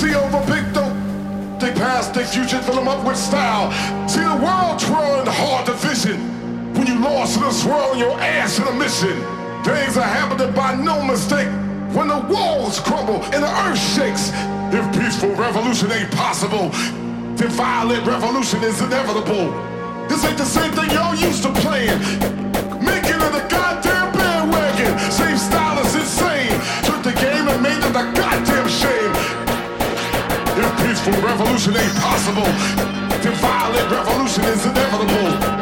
see over big dope. They past their future, fill them up with style. See the world trying hard to vision. When you lost in this world, your ass in a mission. Things are happening by no mistake. When the walls crumble and the earth shakes. If peaceful revolution ain't possible, then violent revolution is inevitable. This ain't the same thing y'all used to playing. Making it a god. peaceful revolution ain't possible. If violent revolution is inevitable.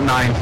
about nine.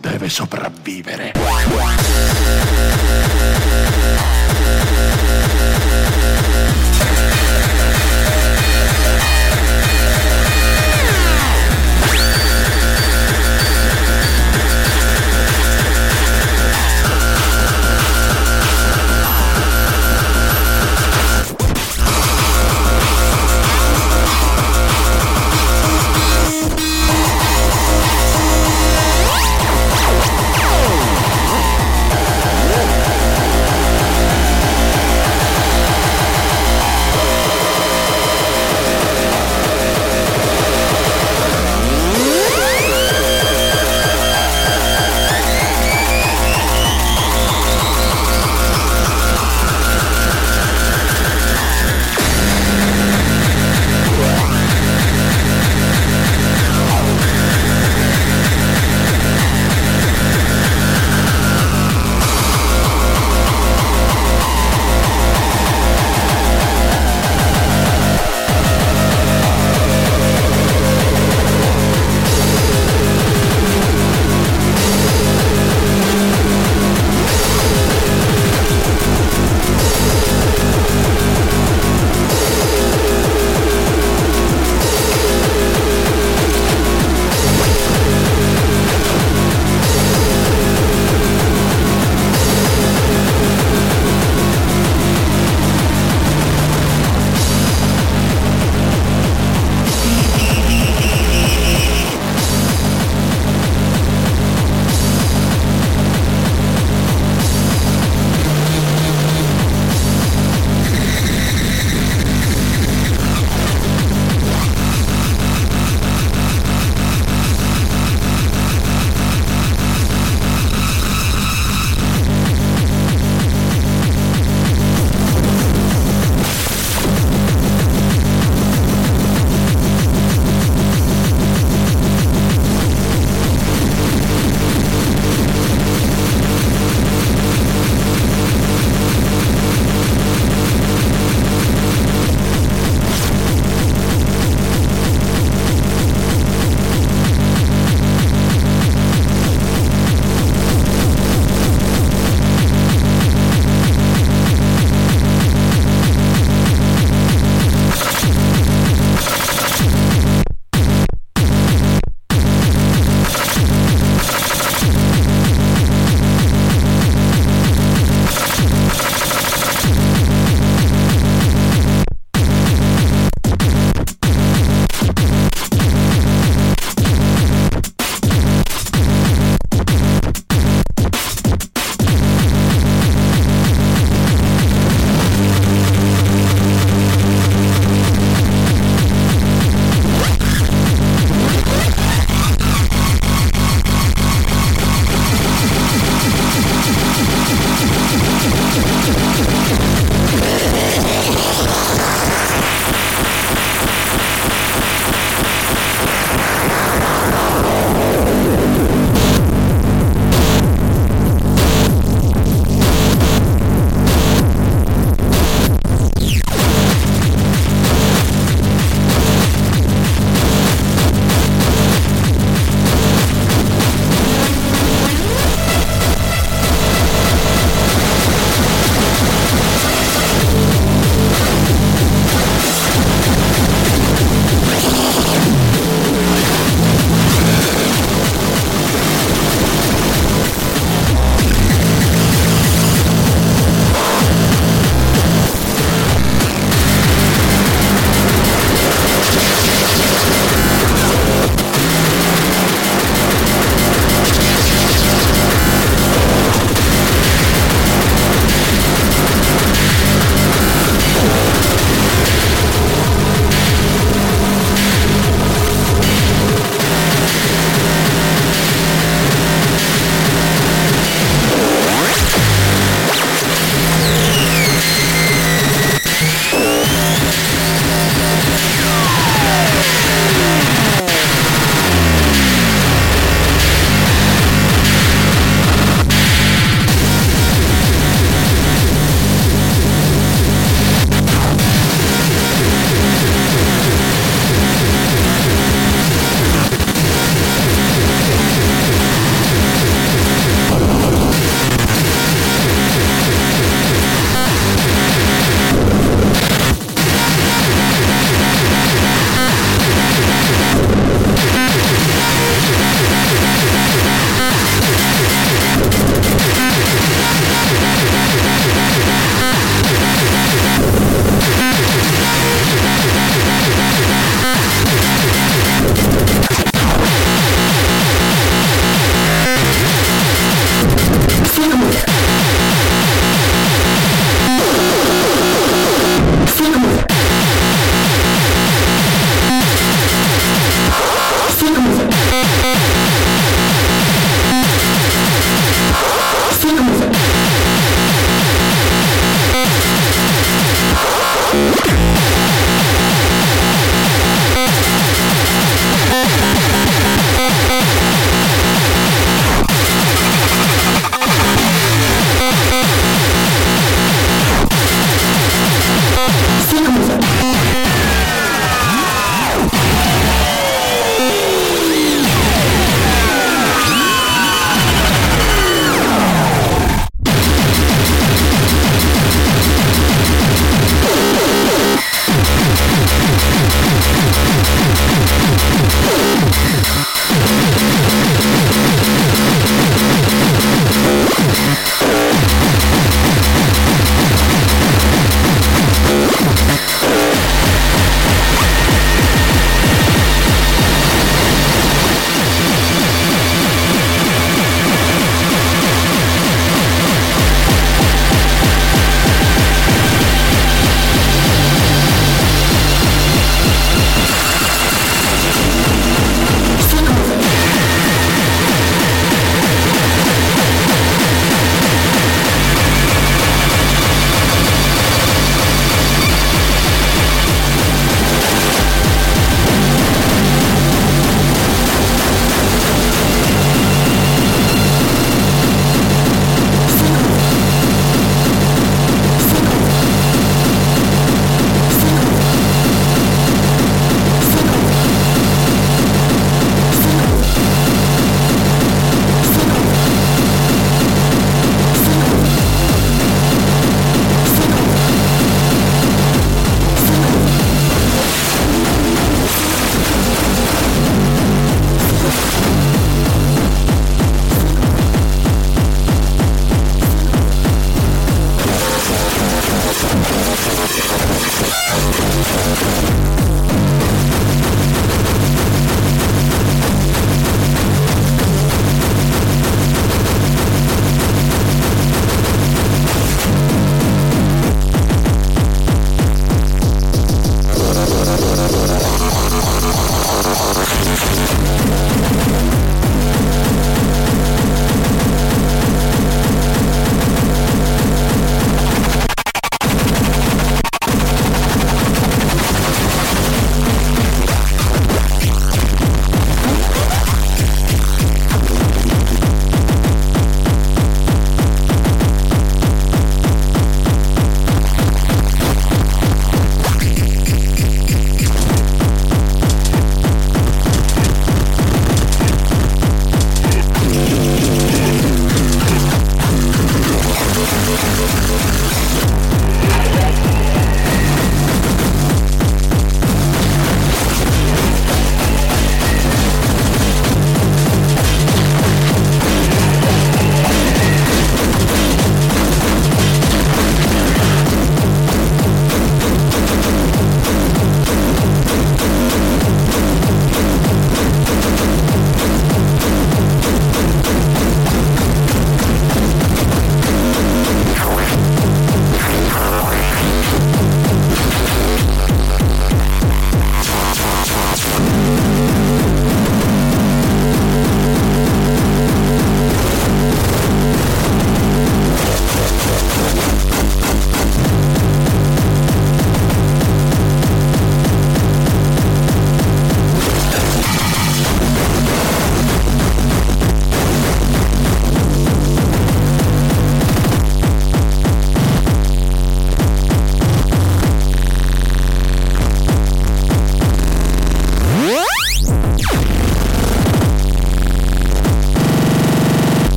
Deve sopravvivere.